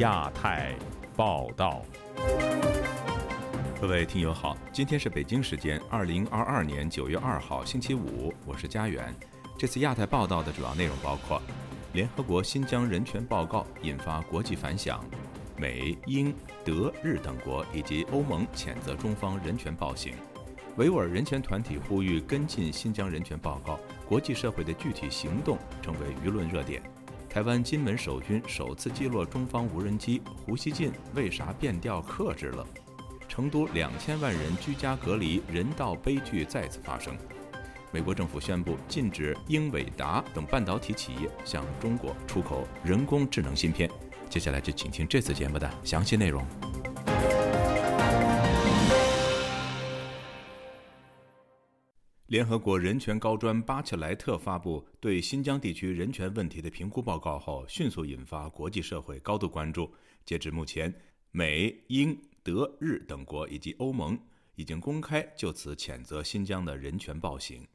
亚太报道。各位听友好，今天是北京时间二零二二年九月二号星期五，我是家园。这次亚太报道的主要内容包括：联合国新疆人权报告引发国际反响，美、英、德、日等国以及欧盟谴责中方人权暴行；维吾尔人权团体呼吁跟进新疆人权报告，国际社会的具体行动成为舆论热点。台湾金门守军首次击落中方无人机，胡锡进为啥变调克制了？成都两千万人居家隔离，人道悲剧再次发生。美国政府宣布禁止英伟达等半导体企业向中国出口人工智能芯片。接下来就请听这次节目的详细内容。联合国人权高专巴切莱特发布对新疆地区人权问题的评估报告后，迅速引发国际社会高度关注。截至目前，美、英、德、日等国以及欧盟已经公开就此谴责新疆的人权暴行。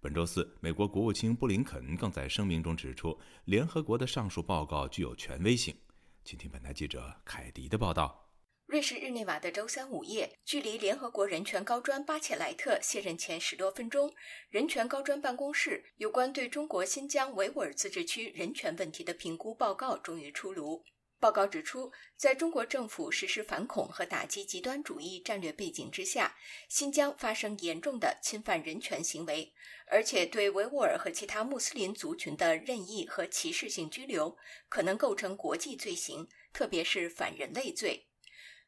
本周四，美国国务卿布林肯更在声明中指出，联合国的上述报告具有权威性。请听本台记者凯迪的报道。瑞士日内瓦的周三午夜，距离联合国人权高专巴切莱特卸任前十多分钟，人权高专办公室有关对中国新疆维吾尔自治区人权问题的评估报告终于出炉。报告指出，在中国政府实施反恐和打击极端主义战略背景之下，新疆发生严重的侵犯人权行为，而且对维吾尔和其他穆斯林族群的任意和歧视性拘留可能构成国际罪行，特别是反人类罪。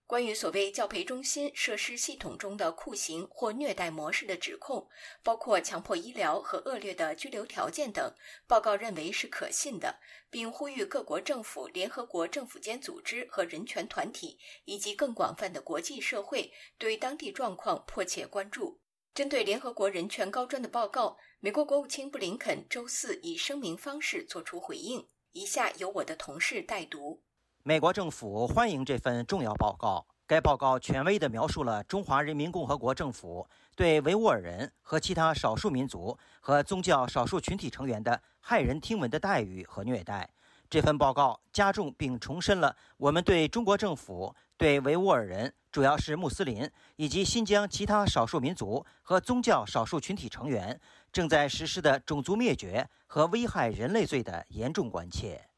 关于所谓教培中心设施系统中的酷刑或虐待模式的指控，包括强迫医疗和恶劣的拘留条件等，报告认为是可信的，并呼吁各国政府、联合国政府间组织和人权团体以及更广泛的国际社会对当地状况迫切关注。针对联合国人权高专的报告，美国国务卿布林肯周四以声明方式作出回应。以下由我的同事代读。美国政府欢迎这份重要报告。该报告权威地描述了中华人民共和国政府对维吾尔人和其他少数民族和宗教少数群体成员的骇人听闻的待遇和虐待。这份报告加重并重申了我们对中国政府对维吾尔人，主要是穆斯林以及新疆其他少数民族和宗教少数群体成员正在实施的种族灭绝和危害人类罪的严重关切。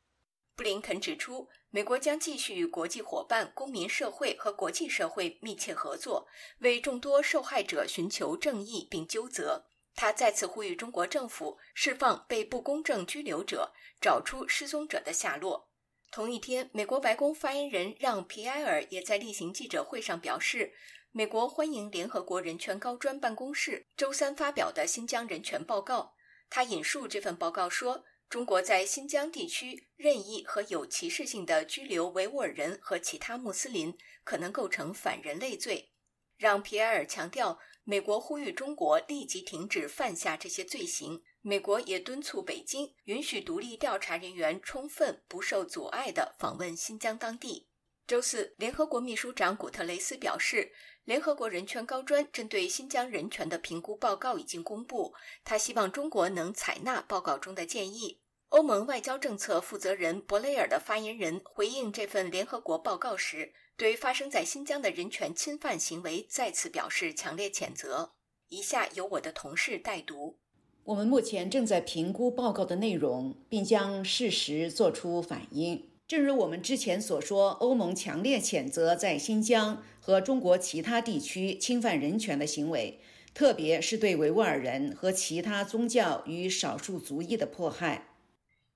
布林肯指出。美国将继续与国际伙伴、公民社会和国际社会密切合作，为众多受害者寻求正义并纠责。他再次呼吁中国政府释放被不公正拘留者，找出失踪者的下落。同一天，美国白宫发言人让·皮埃尔也在例行记者会上表示，美国欢迎联合国人权高专办公室周三发表的新疆人权报告。他引述这份报告说。中国在新疆地区任意和有歧视性的拘留维吾尔人和其他穆斯林，可能构成反人类罪。让皮埃尔强调，美国呼吁中国立即停止犯下这些罪行。美国也敦促北京允许独立调查人员充分、不受阻碍地访问新疆当地。周四，联合国秘书长古特雷斯表示，联合国人权高专针对新疆人权的评估报告已经公布，他希望中国能采纳报告中的建议。欧盟外交政策负责人博雷尔的发言人回应这份联合国报告时，对发生在新疆的人权侵犯行为再次表示强烈谴责。以下由我的同事代读：我们目前正在评估报告的内容，并将适时作出反应。正如我们之前所说，欧盟强烈谴责在新疆和中国其他地区侵犯人权的行为，特别是对维吾尔人和其他宗教与少数族裔的迫害。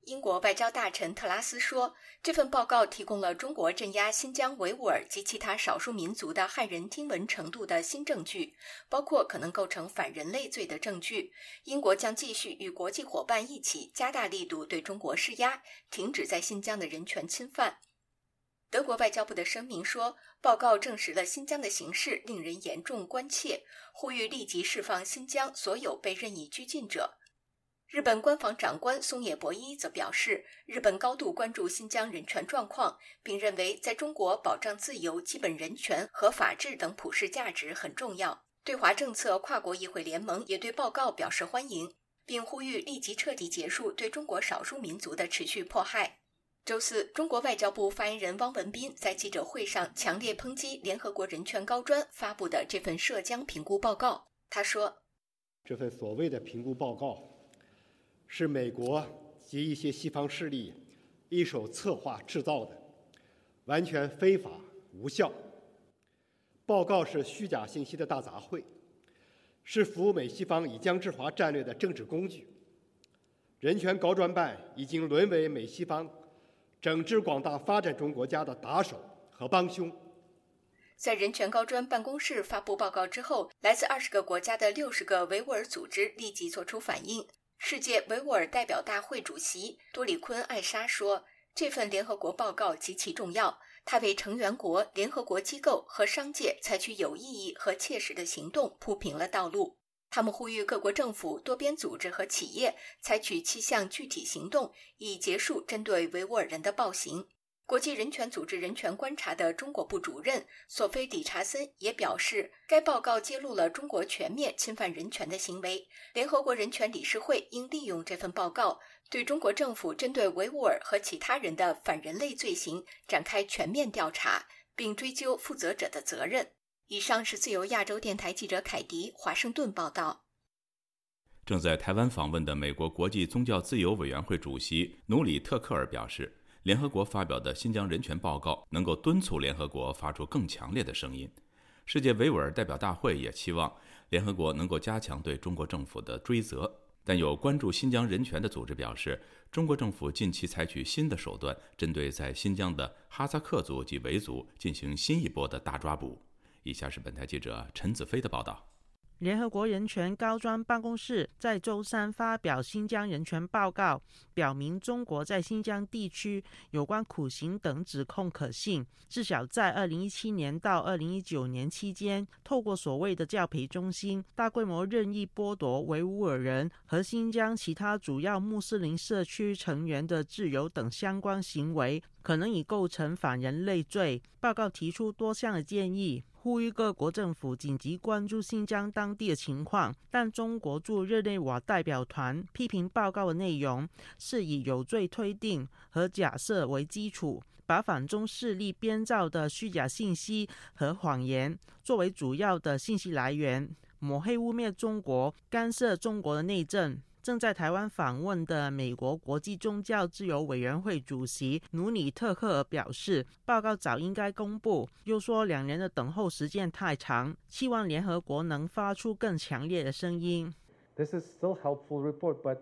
英国外交大臣特拉斯说：“这份报告提供了中国镇压新疆维吾尔及其他少数民族的骇人听闻程度的新证据，包括可能构成反人类罪的证据。英国将继续与国际伙伴一起加大力度对中国施压，停止在新疆的人权侵犯。”德国外交部的声明说：“报告证实了新疆的形势令人严重关切，呼吁立即释放新疆所有被任意拘禁者。”日本官房长官松野博一则表示，日本高度关注新疆人权状况，并认为在中国保障自由、基本人权和法治等普世价值很重要。对华政策跨国议会联盟也对报告表示欢迎，并呼吁立即彻底结束对中国少数民族的持续迫害。周四，中国外交部发言人汪文斌在记者会上强烈抨击联合国人权高专发布的这份涉疆评估报告。他说：“这份所谓的评估报告，是美国及一些西方势力一手策划制造的，完全非法无效。报告是虚假信息的大杂烩，是服务美西方以疆制华战略的政治工具。人权高专办已经沦为美西方。”整治广大发展中国家的打手和帮凶。在人权高专办公室发布报告之后，来自二十个国家的六十个维吾尔组织立即作出反应。世界维吾尔代表大会主席多里坤·艾莎说：“这份联合国报告极其重要，它为成员国、联合国机构和商界采取有意义和切实的行动铺平了道路。”他们呼吁各国政府、多边组织和企业采取七项具体行动，以结束针对维吾尔人的暴行。国际人权组织人权观察的中国部主任索菲·理查森也表示，该报告揭露了中国全面侵犯人权的行为。联合国人权理事会应利用这份报告，对中国政府针对维吾尔和其他人的反人类罪行展开全面调查，并追究负责者的责任。以上是自由亚洲电台记者凯迪华盛顿报道。正在台湾访问的美国国际宗教自由委员会主席努里特克尔表示，联合国发表的新疆人权报告能够敦促联合国发出更强烈的声音。世界维吾尔代表大会也期望联合国能够加强对中国政府的追责。但有关注新疆人权的组织表示，中国政府近期采取新的手段，针对在新疆的哈萨克族及维族进行新一波的大抓捕。以下是本台记者陈子飞的报道。联合国人权高专办公室在周三发表新疆人权报告，表明中国在新疆地区有关苦行等指控可信。至少在二零一七年到二零一九年期间，透过所谓的教培中心，大规模任意剥夺维吾尔人和新疆其他主要穆斯林社区成员的自由等相关行为，可能已构成反人类罪。报告提出多项的建议。呼吁各国政府紧急关注新疆当地的情况，但中国驻日内瓦代表团批评报告的内容是以有罪推定和假设为基础，把反中势力编造的虚假信息和谎言作为主要的信息来源，抹黑污蔑中国干涉中国的内政。正在台湾访问的美国国际宗教自由委员会主席努里特克尔表示，报告早应该公布，又说两年的等候时间太长，希望联合国能发出更强烈的声音。This is still helpful report, but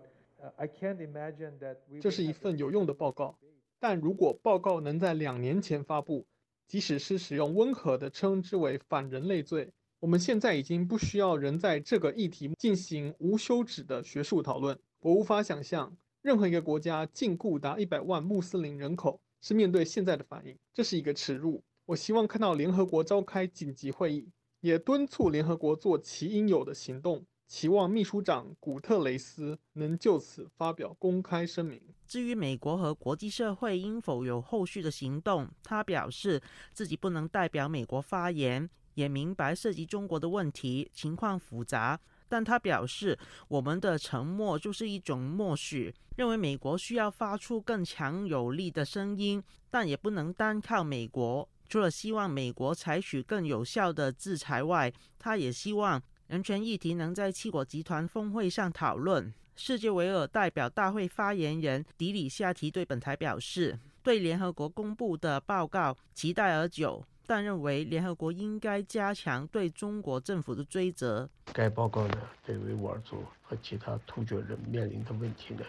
I can't imagine that. 这是一份有用的报告，但如果报告能在两年前发布，即使是使用温和的称之为反人类罪。我们现在已经不需要人在这个议题进行无休止的学术讨论。我无法想象任何一个国家禁锢达一百万穆斯林人口是面对现在的反应，这是一个耻辱。我希望看到联合国召开紧急会议，也敦促联合国做其应有的行动，期望秘书长古特雷斯能就此发表公开声明。至于美国和国际社会应否有后续的行动，他表示自己不能代表美国发言。也明白涉及中国的问题情况复杂，但他表示，我们的沉默就是一种默许，认为美国需要发出更强有力的声音，但也不能单靠美国。除了希望美国采取更有效的制裁外，他也希望人权议题能在七国集团峰会上讨论。世界维尔代表大会发言人迪里夏提对本台表示，对联合国公布的报告期待而久。但认为联合国应该加强对中国政府的追责。该报告呢，对维吾尔族和其他突厥人面临的问题呢，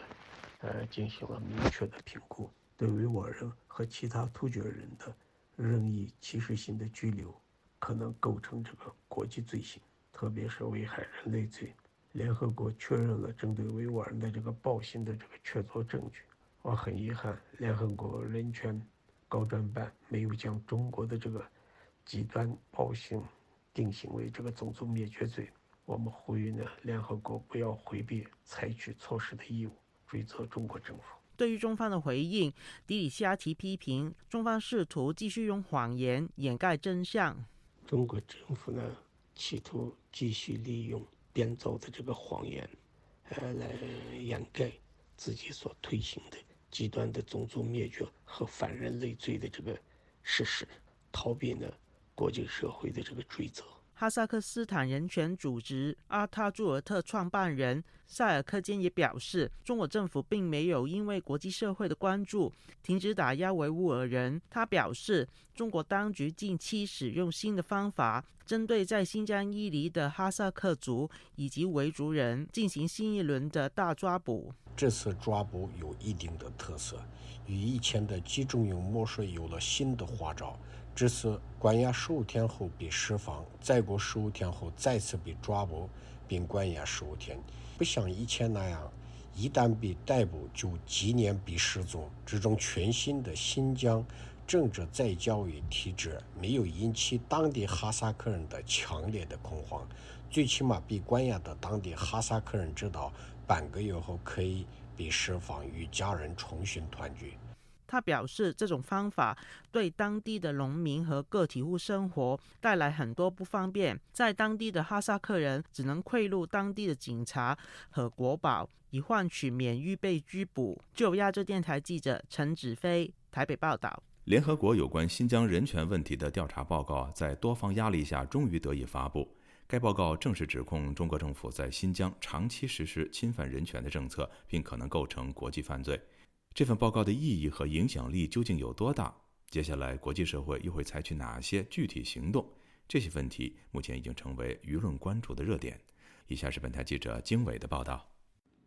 呃，进行了明确的评估。对维吾尔人和其他突厥人的任意歧视性的拘留，可能构成这个国际罪行，特别是危害人类罪。联合国确认了针对维吾尔人的这个暴行的这个确凿证据。我很遗憾，联合国人权。高专办没有将中国的这个极端暴行定性为这个种族灭绝罪。我们呼吁呢，联合国不要回避采取措施的义务，追责中国政府。对于中方的回应，迪里夏提批评中方试图继续用谎言掩盖真相。中国政府呢，企图继续利用编造的这个谎言，呃，来掩盖自己所推行的极端的种族灭绝和反人类罪的这个事实，逃避了国际社会的这个追责。哈萨克斯坦人权组织阿塔朱尔特创办人塞尔克坚也表示，中国政府并没有因为国际社会的关注停止打压维吾尔人。他表示，中国当局近期使用新的方法，针对在新疆伊犁的哈萨克族以及维族人进行新一轮的大抓捕。这次抓捕有一定的特色，与以前的集中营模式有了新的花招。这次关押十五天后被释放，再过十五天后再次被抓捕并关押十五天，不像以前那样，一旦被逮捕就几年被失踪。这种全新的新疆政治再教育体制没有引起当地哈萨克人的强烈的恐慌，最起码被关押的当地哈萨克人知道半个月后可以被释放，与家人重新团聚。他表示，这种方法对当地的农民和个体户生活带来很多不方便。在当地的哈萨克人只能贿赂当地的警察和国保，以换取免于被拘捕。就亚洲电台记者陈子飞台北报道。联合国有关新疆人权问题的调查报告在多方压力下终于得以发布。该报告正式指控中国政府在新疆长期实施侵犯人权的政策，并可能构成国际犯罪。这份报告的意义和影响力究竟有多大？接下来，国际社会又会采取哪些具体行动？这些问题目前已经成为舆论关注的热点。以下是本台记者经纬的报道：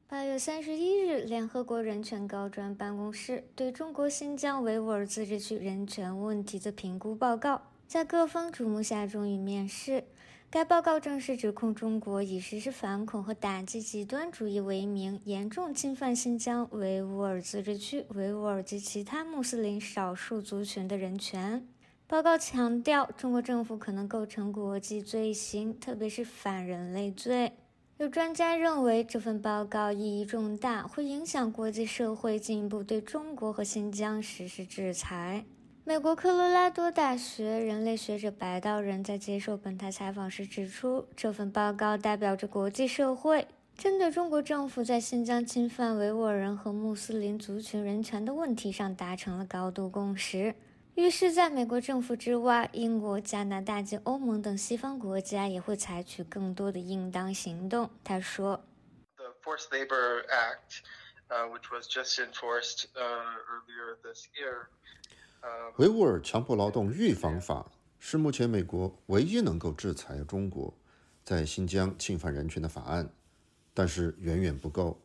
八月三十一日，联合国人权高专办公室对中国新疆维吾尔自治区人权问题的评估报告，在各方瞩目下终于面世。该报告正式指控中国以实施反恐和打击极端主义为名，严重侵犯新疆维吾尔自治区维吾尔及其他穆斯林少数族群的人权。报告强调，中国政府可能构成国际罪行，特别是反人类罪。有专家认为，这份报告意义重大，会影响国际社会进一步对中国和新疆实施制裁。美国科罗拉多大学人类学者白道人在接受本台采访时指出，这份报告代表着国际社会针对中国政府在新疆侵犯维吾尔人和穆斯林族群人权的问题上达成了高度共识。于是，在美国政府之外，英国、加拿大及欧盟等西方国家也会采取更多的应当行动。他说：“The Forced Labor Act, which was just enforced earlier this year.” 维吾尔强迫劳动预防法是目前美国唯一能够制裁中国在新疆侵犯人权的法案，但是远远不够。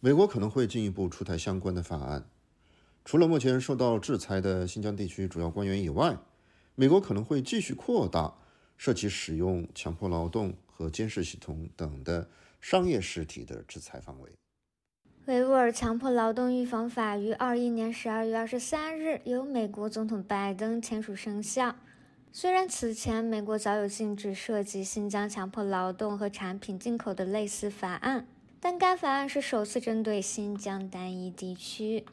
美国可能会进一步出台相关的法案。除了目前受到制裁的新疆地区主要官员以外，美国可能会继续扩大涉及使用强迫劳动和监视系统等的商业实体的制裁范围。维吾尔强迫劳动预防法于二一年十二月二十三日由美国总统拜登签署生效。虽然此前美国早有禁止涉及新疆强迫劳动和产品进口的类似法案，但该法案是首次针对新疆单一地区。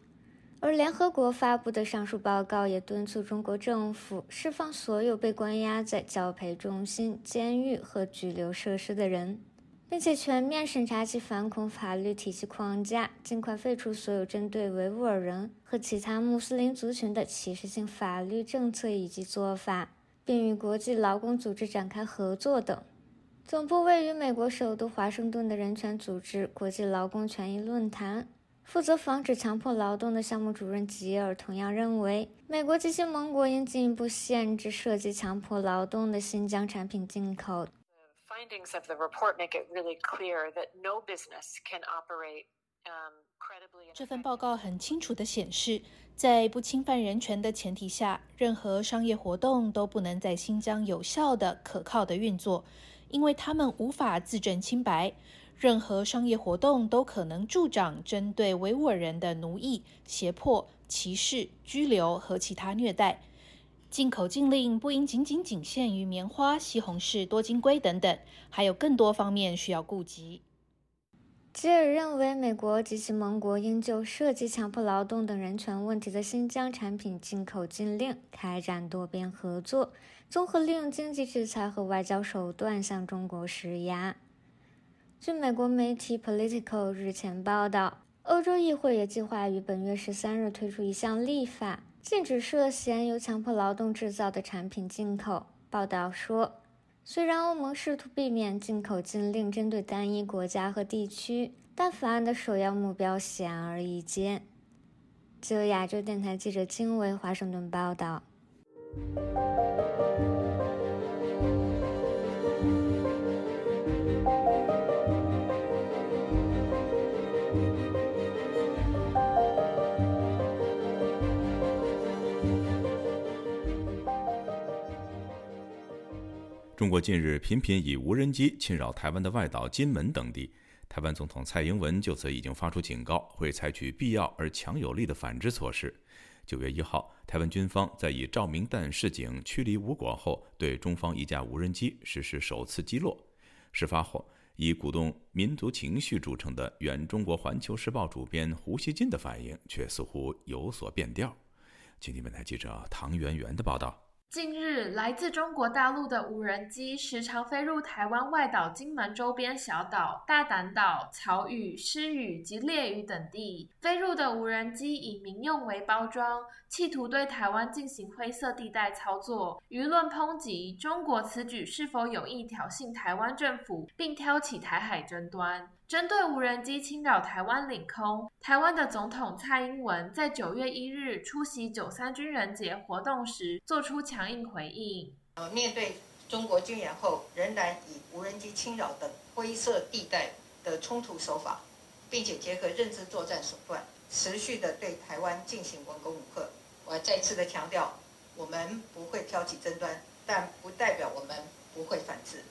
而联合国发布的上述报告也敦促中国政府释放所有被关押在教培中心、监狱和拘留设施的人。并且全面审查其反恐法律体系框架，尽快废除所有针对维吾尔人和其他穆斯林族群的歧视性法律政策以及做法，并与国际劳工组织展开合作等。总部位于美国首都华盛顿的人权组织国际劳工权益论坛负责防止强迫劳动的项目主任吉尔同样认为，美国及其盟国应进一步限制涉及强迫劳动的新疆产品进口。Findings of the report make it really clear that no business can operate credibly. 这份报告很清楚地显示，在不侵犯人权的前提下，任何商业活动都不能在新疆有效的、可靠的运作，因为他们无法自证清白。任何商业活动都可能助长针对维吾尔人的奴役、胁迫、歧视、拘留和其他虐待。进口禁令不应仅仅仅限于棉花、西红柿、多晶硅等等，还有更多方面需要顾及。吉尔认为，美国及其盟国应就涉及强迫劳动等人权问题的新疆产品进口禁令开展多边合作，综合利用经济制裁和外交手段向中国施压。据美国媒体 Political 日前报道。欧洲议会也计划于本月十三日推出一项立法，禁止涉嫌由强迫劳动制造的产品进口。报道说，虽然欧盟试图避免进口禁令针对单一国家和地区，但法案的首要目标显而易见。自由亚洲电台记者金维华盛顿报道。中国近日频频以无人机侵扰台湾的外岛金门等地，台湾总统蔡英文就此已经发出警告，会采取必要而强有力的反制措施。九月一号，台湾军方在以照明弹示警驱离无果后，对中方一架无人机实施首次击落。事发后，以鼓动民族情绪著称的原中国环球时报主编胡锡进的反应却似乎有所变调。请听本台记者唐媛媛的报道。近日，来自中国大陆的无人机时常飞入台湾外岛金门周边小岛大胆岛、草屿、狮屿及烈屿等地。飞入的无人机以民用为包装，企图对台湾进行灰色地带操作。舆论抨击中国此举是否有意挑衅台湾政府，并挑起台海争端。针对无人机侵扰台湾领空，台湾的总统蔡英文在九月一日出席九三军人节活动时，做出强硬回应。呃，面对中国军演后仍然以无人机侵扰等灰色地带的冲突手法，并且结合认知作战手段，持续的对台湾进行文攻武克，我要再次的强调，我们不会挑起争端，但不代表我们不会反制。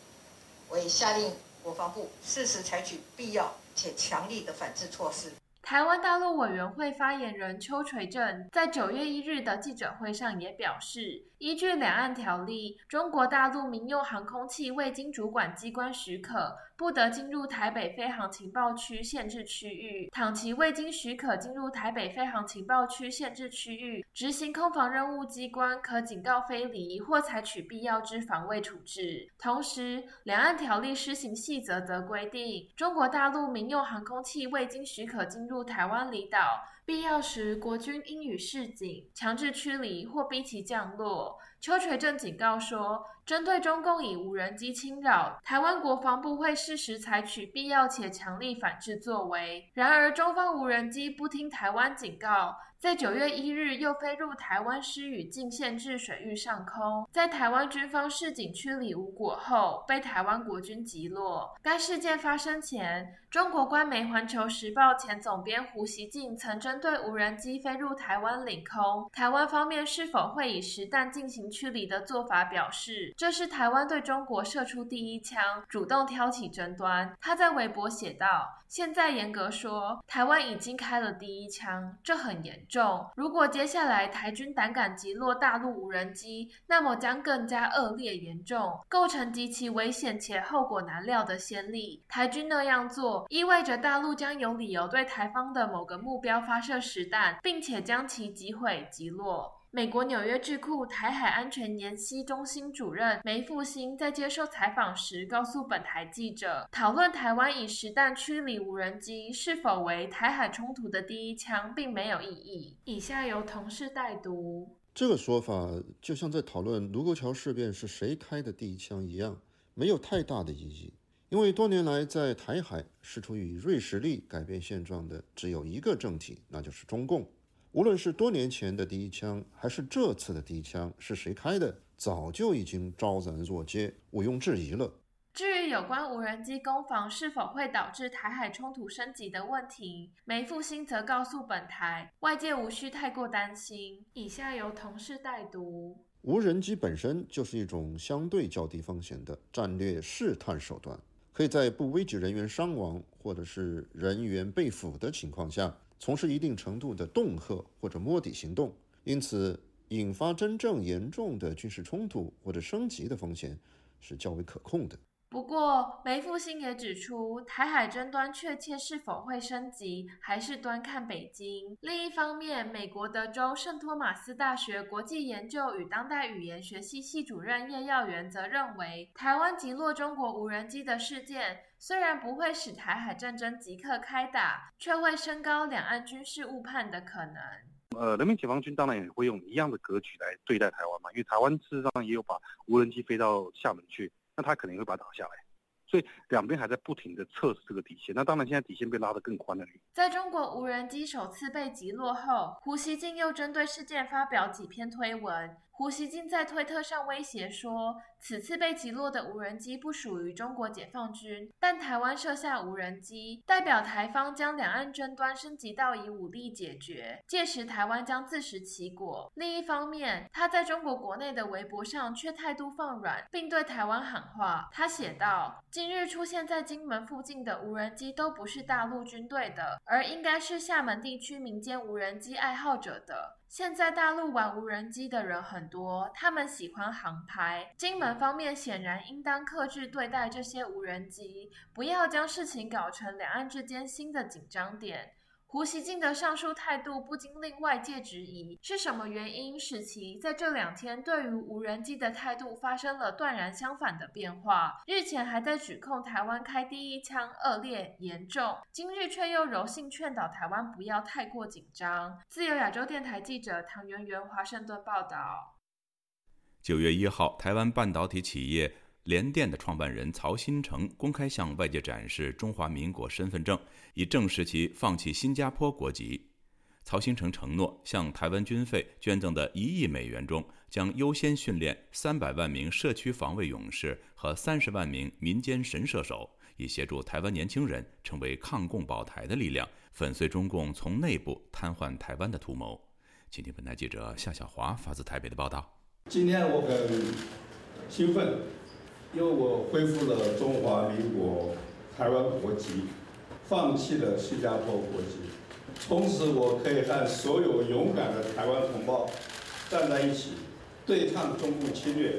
我也下令。国防部适时采取必要且强力的反制措施。台湾大陆委员会发言人邱垂正在九月一日的记者会上也表示。依据两岸条例，中国大陆民用航空器未经主管机关许可，不得进入台北飞航情报区限制区域。倘其未经许可进入台北飞航情报区限制区域，执行空防任务机关可警告飞离或采取必要之防卫处置。同时，两岸条例施行细则则规定，中国大陆民用航空器未经许可进入台湾离岛。必要时，国军应予示警、强制驱离或逼其降落。邱垂正警告说，针对中共以无人机侵扰台湾，国防部会适时采取必要且强力反制作为。然而，中方无人机不听台湾警告。在九月一日，又飞入台湾施予禁限制水域上空，在台湾军方示警驱离无果后，被台湾国军击落。该事件发生前，中国官媒《环球时报》前总编胡锡进曾针对无人机飞入台湾领空，台湾方面是否会以实弹进行驱离的做法表示，这是台湾对中国射出第一枪，主动挑起争端。他在微博写道：“现在严格说，台湾已经开了第一枪，这很严。”重，如果接下来台军胆敢击落大陆无人机，那么将更加恶劣严重，构成极其危险且后果难料的先例。台军那样做，意味着大陆将有理由对台方的某个目标发射实弹，并且将其击毁击落。美国纽约智库台海安全研析中心主任梅复兴在接受采访时告诉本台记者，讨论台湾以实弹驱离无人机是否为台海冲突的第一枪，并没有意义。以下由同事代读。这个说法就像在讨论卢沟桥事变是谁开的第一枪一样，没有太大的意义。因为多年来在台海试图以锐实力改变现状的只有一个政体，那就是中共。无论是多年前的第一枪，还是这次的第一枪，是谁开的，早就已经昭然若揭，毋庸置疑了。至于有关无人机攻防是否会导致台海冲突升级的问题，梅复兴则告诉本台，外界无需太过担心。以下由同事代读：无人机本身就是一种相对较低风险的战略试探手段，可以在不危及人员伤亡或者是人员被俘的情况下。从事一定程度的恫吓或者摸底行动，因此引发真正严重的军事冲突或者升级的风险是较为可控的。不过，梅复兴也指出，台海争端确切是否会升级，还是端看北京。另一方面，美国德州圣托马斯大学国际研究与当代语言学系系主任叶耀元则认为，台湾击落中国无人机的事件，虽然不会使台海战争即刻开打，却会升高两岸军事误判的可能。呃，人民解放军当然也会用一样的格局来对待台湾嘛，因为台湾事实上也有把无人机飞到厦门去。那他肯定会把它打下来，所以两边还在不停的测试这个底线。那当然，现在底线被拉得更宽了。在中国无人机首次被击落后，胡锡进又针对事件发表几篇推文。胡锡进在推特上威胁说，此次被击落的无人机不属于中国解放军，但台湾设下无人机，代表台方将两岸争端升级到以武力解决，届时台湾将自食其果。另一方面，他在中国国内的微博上却态度放软，并对台湾喊话。他写道：“今日出现在金门附近的无人机都不是大陆军队的，而应该是厦门地区民间无人机爱好者的。”现在大陆玩无人机的人很多，他们喜欢航拍。金门方面显然应当克制对待这些无人机，不要将事情搞成两岸之间新的紧张点。胡锡进的上述态度不禁令外界质疑，是什么原因使其在这两天对于无人机的态度发生了断然相反的变化？日前还在指控台湾开第一枪恶劣严重，今日却又柔性劝导台湾不要太过紧张。自由亚洲电台记者唐媛媛华盛顿报道。九月一号，台湾半导体企业。联电的创办人曹新成公开向外界展示中华民国身份证，以证实其放弃新加坡国籍。曹新成承诺，向台湾军费捐赠的一亿美元中，将优先训练三百万名社区防卫勇士和三十万名民间神射手，以协助台湾年轻人成为抗共保台的力量，粉碎中共从内部瘫痪台湾的图谋。请听本台记者夏小华发自台北的报道。今天我很兴奋。因为我恢复了中华民国台湾国籍，放弃了新加坡国籍，从此我可以和所有勇敢的台湾同胞站在一起，对抗中共侵略，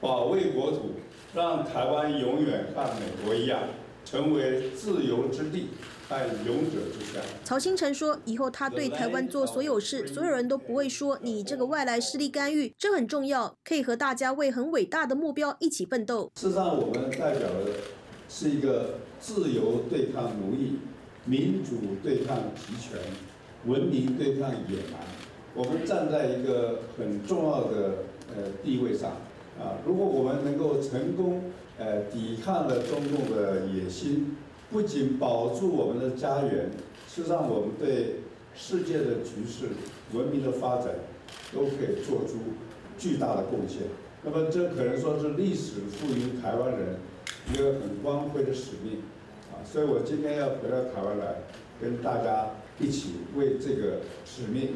保卫国土，让台湾永远和美国一样，成为自由之地。勇者之下。曹新成说：“以后他对台湾做所有事，所有人都不会说你这个外来势力干预，这很重要，可以和大家为很伟大的目标一起奋斗。”事实上，我们代表的是一个自由对抗奴役，民主对抗集权，文明对抗野蛮。我们站在一个很重要的呃地位上啊！如果我们能够成功呃抵抗了中共的野心。不仅保住我们的家园，是让，我们对世界的局势、文明的发展，都可以做出巨大的贡献。那么，这可能说是历史赋予台湾人一个很光辉的使命啊！所以我今天要回到台湾来，跟大家一起为这个使命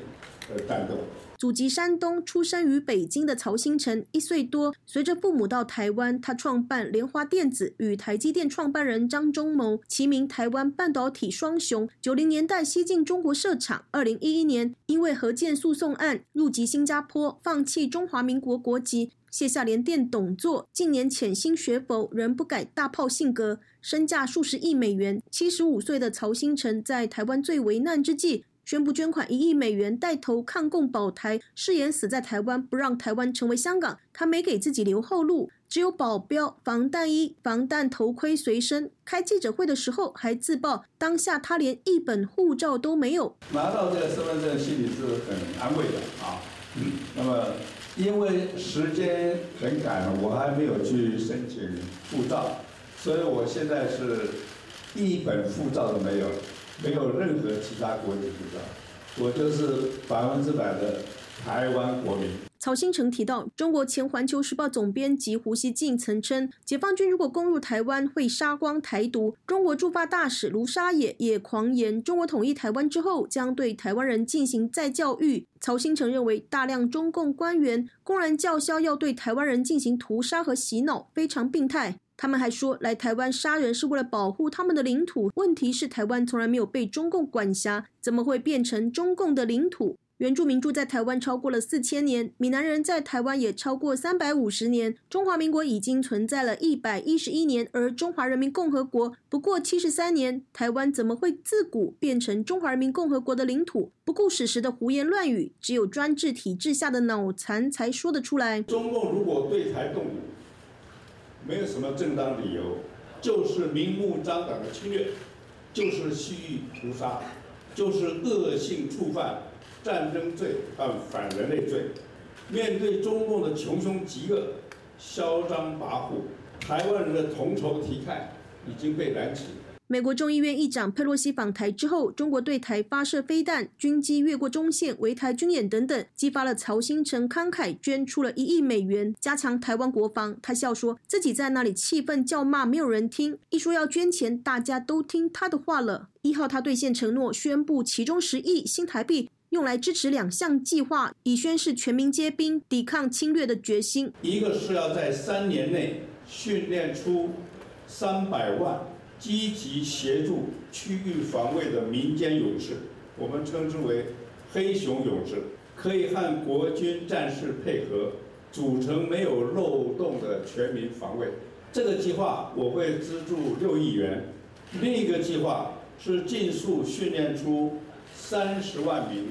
而战斗。祖籍山东，出生于北京的曹新成，一岁多，随着父母到台湾，他创办莲花电子，与台积电创办人张忠谋齐名台湾半导体双雄。九零年代西进中国设厂，二零一一年因为核建诉讼案入籍新加坡，放弃中华民国国籍，卸下联电董座。近年潜心学佛，仍不改大炮性格，身价数十亿美元。七十五岁的曹新成在台湾最危难之际。宣布捐款一亿美元，带头抗共保台，誓言死在台湾，不让台湾成为香港。他没给自己留后路，只有保镖、防弹衣、防弹头盔随身。开记者会的时候还自曝，当下他连一本护照都没有。拿到这个身份证，心里是很安慰的啊。那么因为时间很赶，我还没有去申请护照，所以我现在是一本护照都没有。没有任何其他国籍护照，我就是百分之百的台湾国民。曹新成提到，中国前《环球时报》总编辑胡锡进曾称，解放军如果攻入台湾，会杀光台独。中国驻法大使卢沙野也狂言，中国统一台湾之后，将对台湾人进行再教育。曹新成认为，大量中共官员公然叫嚣要对台湾人进行屠杀和洗脑，非常病态。他们还说，来台湾杀人是为了保护他们的领土。问题是，台湾从来没有被中共管辖，怎么会变成中共的领土？原住民住在台湾超过了四千年，闽南人在台湾也超过三百五十年。中华民国已经存在了一百一十一年，而中华人民共和国不过七十三年。台湾怎么会自古变成中华人民共和国的领土？不顾史实的胡言乱语，只有专制体制下的脑残才说得出来。中共如果对台动武，没有什么正当理由，就是明目张胆的侵略，就是蓄意屠杀，就是恶性触犯。战争罪和反人类罪，面对中共的穷凶极恶、嚣张跋扈，台湾人的同仇敌忾已经被燃起。美国众议院议长佩洛西访台之后，中国对台发射飞弹、军机越过中线、围台军演等等，激发了曹新成慷慨捐出了一亿美元，加强台湾国防。他笑说自己在那里气愤叫骂，没有人听；一说要捐钱，大家都听他的话了。一号，他兑现承诺，宣布其中十亿新台币。用来支持两项计划，以宣示全民皆兵、抵抗侵略的决心。一个是要在三年内训练出三百万积极协助区域防卫的民间勇士，我们称之为“黑熊勇士”，可以和国军战士配合，组成没有漏洞的全民防卫。这个计划我会资助六亿元。另一个计划是尽速训练出。三十万名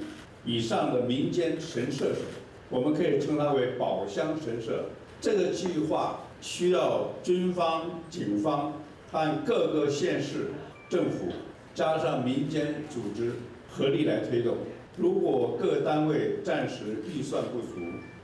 以上的民间神射手，我们可以称它为宝箱神射。这个计划需要军方、警方按各个县市政府加上民间组织合力来推动。如果各单位暂时预算不足，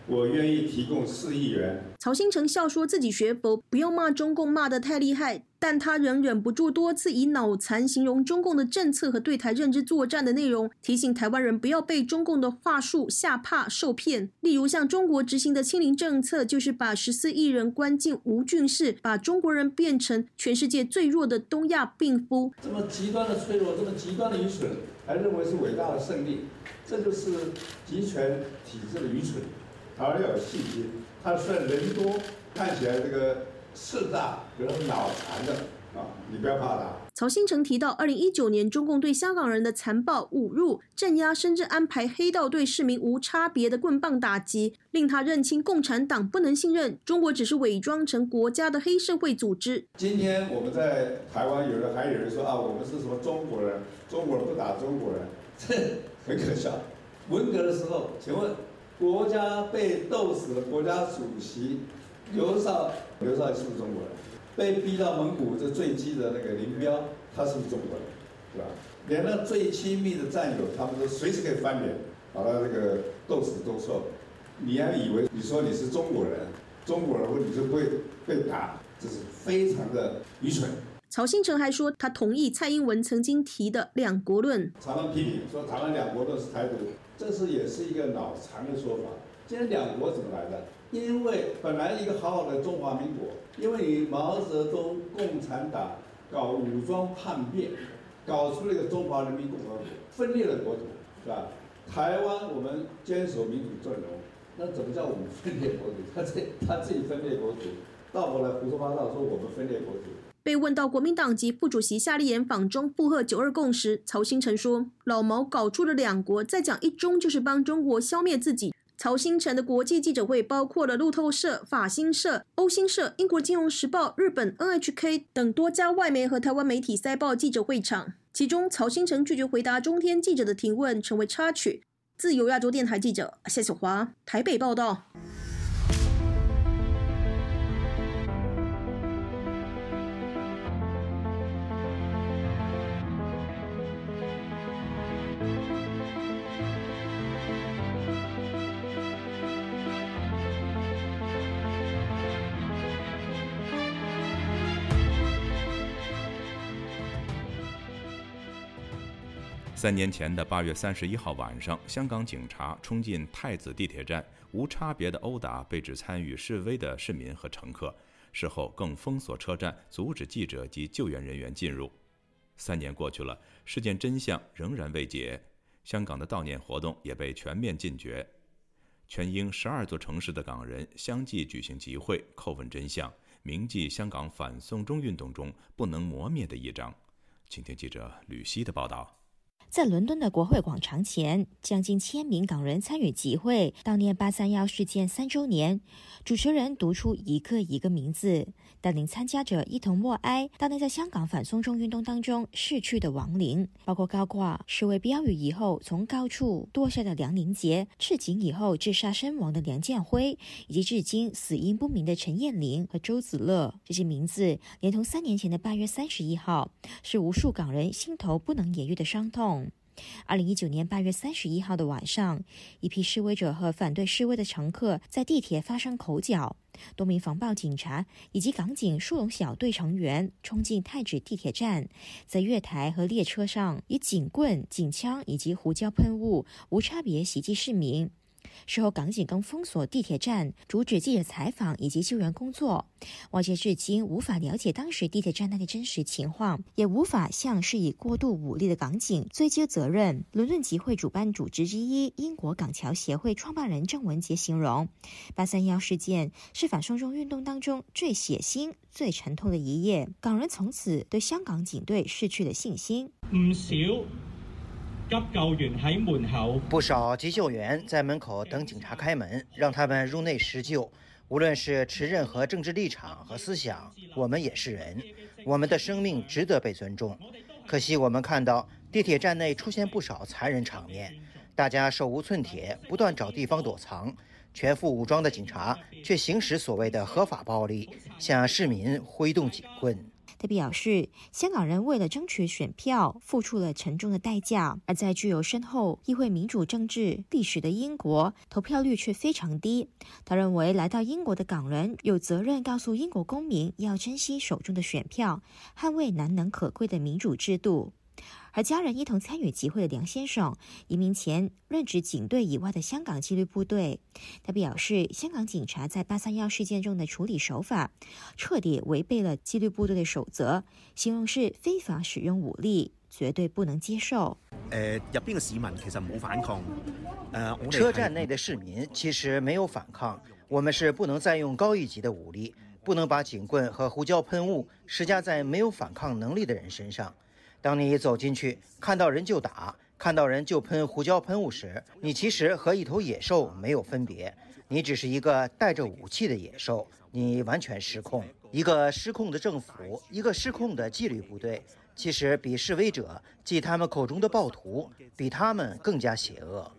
我愿意提供四亿元。曹新成笑说自己学佛，不要骂中共骂得太厉害，但他仍忍不住多次以脑残形容中共的政策和对台认知作战的内容，提醒台湾人不要被中共的话术吓怕受骗。例如，像中国执行的清零政策，就是把十四亿人关进无菌室，把中国人变成全世界最弱的东亚病夫。这么极端的脆弱，这么极端的愚蠢，还认为是伟大的胜利，这就是集权体制的愚蠢。而要有信心。他虽然人多，看起来这个势大，可是脑残的啊！你不要怕他。曹新成提到，二零一九年中共对香港人的残暴侮辱、镇压，甚至安排黑道对市民无差别的棍棒打击，令他认清共产党不能信任，中国只是伪装成国家的黑社会组织。今天我们在台湾，有人还有人说啊，我们是什么中国人？中国人不打中国人，这很可笑。文革的时候，请问？国家被斗死的国家主席刘少，刘少是不是中国人？被逼到蒙古这坠机的那个林彪，他是不是中国人？是吧？连那最亲密的战友，他们都随时可以翻脸，把他那个斗死斗臭。你还以为你说你是中国人，中国人你就不会被打？这是非常的愚蠢。曹新成还说，他同意蔡英文曾经提的“两国论”，常常批评说台湾两国论是台独。这是也是一个脑残的说法。今天两国怎么来的？因为本来一个好好的中华民国，因为你毛泽东共产党搞武装叛变，搞出了一个中华人民共和国，分裂了国土，是吧？台湾我们坚守民主阵容，那怎么叫我们分裂国土？他自他自己分裂国土，倒过来胡说八道说我们分裂国土。被问到国民党籍副主席夏立言访中附和“九二共识”，曹新成说：“老毛搞出了两国，再讲一中就是帮中国消灭自己。”曹新成的国际记者会包括了路透社、法新社、欧新社、英国金融时报、日本 NHK 等多家外媒和台湾媒体塞报记者会场，其中曹新成拒绝回答中天记者的提问，成为插曲。自由亚洲电台记者谢小华台北报道。三年前的八月三十一号晚上，香港警察冲进太子地铁站，无差别的殴打被指参与示威的市民和乘客，事后更封锁车站，阻止记者及救援人员进入。三年过去了，事件真相仍然未解，香港的悼念活动也被全面禁绝。全英十二座城市的港人相继举行集会，叩问真相，铭记香港反送中运动中不能磨灭的一章。请听记者吕希的报道。在伦敦的国会广场前，将近千名港人参与集会，悼念八三幺事件三周年。主持人读出一个一个名字，带领参加者一同默哀，悼念在香港反送中运动当中逝去的亡灵，包括高挂示威标语以后从高处堕下的梁凌杰，赤井以后自杀身亡的梁建辉，以及至今死因不明的陈燕玲和周子乐。这些名字，连同三年前的八月三十一号，是无数港人心头不能言喻的伤痛。二零一九年八月三十一号的晚上，一批示威者和反对示威的乘客在地铁发生口角，多名防暴警察以及港警殊龙小队成员冲进太子地铁站，在月台和列车上以警棍、警枪以及胡椒喷雾无差别袭击市民。事后，港警更封锁地铁站，阻止记者采访以及救援工作。外界至今无法了解当时地铁站内的真实情况，也无法向施以过度武力的港警追究责任。伦敦集会主办组织之一英国港侨协会创办人郑文杰形容，八三幺事件是反送中运动当中最血腥、最沉痛的一页。港人从此对香港警队失去了信心。唔少。急救员喺门口，不少急救员在门口等警察开门，让他们入内施救。无论是持任何政治立场和思想，我们也是人，我们的生命值得被尊重。可惜我们看到地铁站内出现不少残忍场面，大家手无寸铁，不断找地方躲藏，全副武装的警察却行使所谓的合法暴力，向市民挥动警棍。他表示，香港人为了争取选票，付出了沉重的代价；而在具有深厚议会民主政治历史的英国，投票率却非常低。他认为，来到英国的港人有责任告诉英国公民，要珍惜手中的选票，捍卫难能可贵的民主制度。和家人一同参与集会的梁先生，移民前任职警队以外的香港纪律部队。他表示，香港警察在八三幺事件中的处理手法，彻底违背了纪律部队的守则，形容是非法使用武力，绝对不能接受。呃，入边嘅市民其实冇反抗。呃，车站内的市民其实没有反抗。我们是不能再用高一级的武力，不能把警棍和胡椒喷雾施加在没有反抗能力的人身上。当你走进去，看到人就打，看到人就喷胡椒喷雾时，你其实和一头野兽没有分别，你只是一个带着武器的野兽，你完全失控。一个失控的政府，一个失控的纪律部队，其实比示威者即他们口中的暴徒，比他们更加邪恶。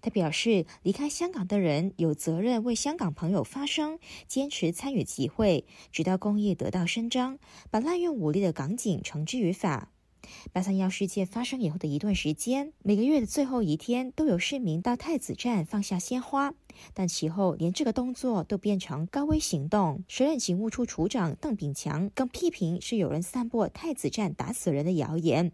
他表示，离开香港的人有责任为香港朋友发声，坚持参与集会，直到公益得到伸张，把滥用武力的港警绳之于法。八三幺事件发生以后的一段时间，每个月的最后一天都有市民到太子站放下鲜花，但其后连这个动作都变成高危行动。时任警务处处长邓炳强更批评是有人散播太子站打死人的谣言。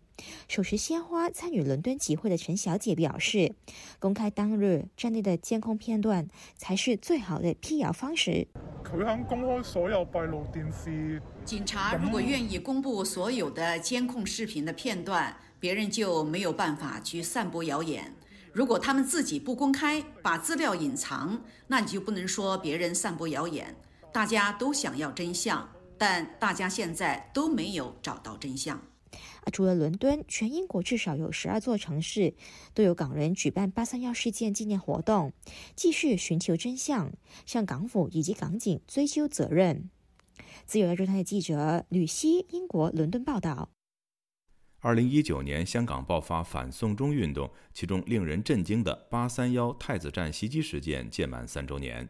手持鲜花参与伦敦集会的陈小姐表示，公开当日站内的监控片段才是最好的辟谣方式。佢肯公开所有闭路电视。警察如果愿意公布所有的监控视频的片段，别人就没有办法去散播谣言。如果他们自己不公开，把资料隐藏，那你就不能说别人散播谣言。大家都想要真相，但大家现在都没有找到真相。啊除了伦敦，全英国至少有十二座城市都有港人举办八三幺事件纪念活动，继续寻求真相，向港府以及港警追究责任。自由亚洲台的记者吕希，英国伦敦报道。二零一九年，香港爆发反送中运动，其中令人震惊的八三幺太子站袭击事件届满三周年，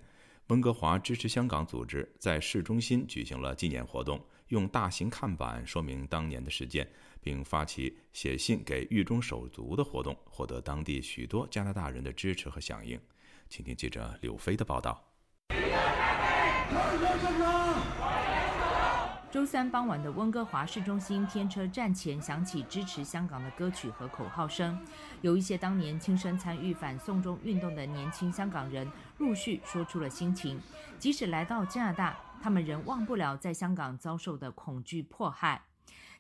温哥华支持香港组织在市中心举行了纪念活动，用大型看板说明当年的事件。并发起写信给狱中手足的活动，获得当地许多加拿大人的支持和响应。请听记者柳飞的报道。周三傍晚的温哥华市中心天车站前响起支持香港的歌曲和口号声，有一些当年亲身参与反送中运动的年轻香港人陆续说出了心情。即使来到加拿大，他们仍忘不了在香港遭受的恐惧迫害。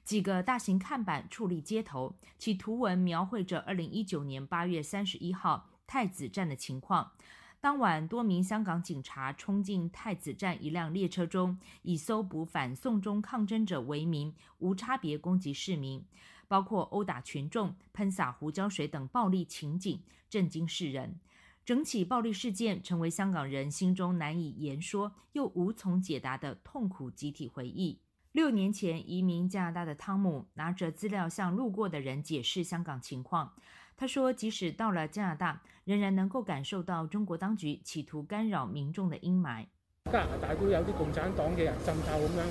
几个大型看板矗立街头，其图文描绘着2019年8月31号太子站的情况。当晚，多名香港警察冲进太子站一辆列车中，以搜捕反送中抗争者为名，无差别攻击市民。包括殴打群众、喷洒胡椒水等暴力情景，震惊世人。整起暴力事件成为香港人心中难以言说又无从解答的痛苦集体回忆。六年前移民加拿大的汤姆拿着资料向路过的人解释香港情况。他说：“即使到了加拿大，仍然能够感受到中国当局企图干扰民众的阴霾。加拿大都有啲共产党嘅人渗透咁样，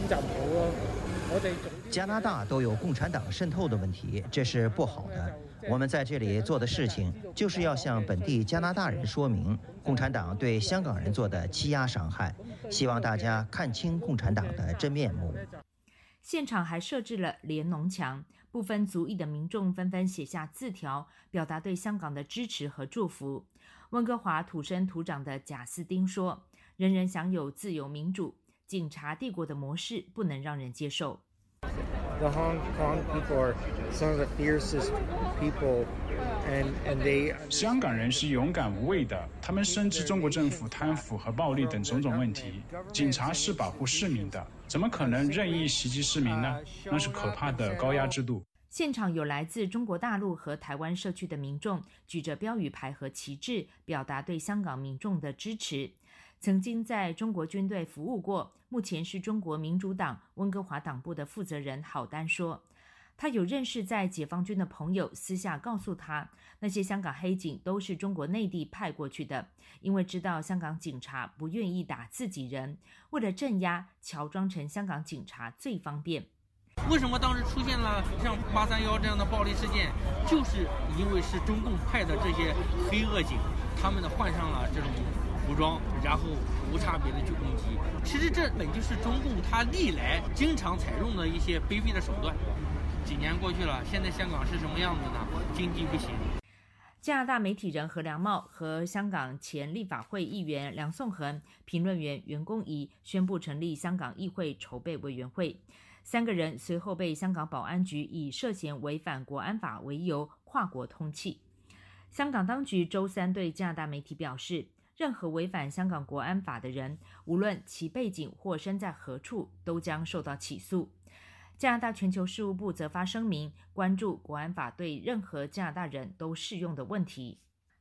咁就唔好咯。我哋加拿大都有共产党渗透的问题，这是不好的。我们在这里做的事情，就是要向本地加拿大人说明共产党对香港人做的欺压伤害，希望大家看清共产党的真面目。”现场还设置了联农墙。部分族裔的民众纷纷写下字条，表达对香港的支持和祝福。温哥华土生土长的贾斯汀说：“人人享有自由民主，警察帝国的模式不能让人接受。” The Hong Kong people are some of the fiercest people, and and they. 香港人是勇敢无畏的，他们深知中国政府贪腐和暴力等种种问题。警察是保护市民的，怎么可能任意袭击市民呢？那是可怕的高压制度。现场有来自中国大陆和台湾社区的民众，举着标语牌和旗帜，表达对香港民众的支持。曾经在中国军队服务过，目前是中国民主党温哥华党部的负责人郝丹说：“他有认识在解放军的朋友，私下告诉他，那些香港黑警都是中国内地派过去的，因为知道香港警察不愿意打自己人，为了镇压，乔装成香港警察最方便。”为什么当时出现了像八三幺这样的暴力事件？就是因为是中共派的这些黑恶警，他们呢换上了这种。服装，然后无差别的去攻击。其实这本就是中共他历来经常采用的一些卑鄙的手段。几年过去了，现在香港是什么样子呢？经济不行。加拿大媒体人何良茂和香港前立法会议员梁颂恒、评论员袁公仪宣布成立香港议会筹备委员会。三个人随后被香港保安局以涉嫌违反国安法为由跨国通缉。香港当局周三对加拿大媒体表示。任何违反香港国安法的人，无论其背景或身在何处，都将受到起诉。加拿大全球事务部则发声明，关注国安法对任何加拿大人都适用的问题。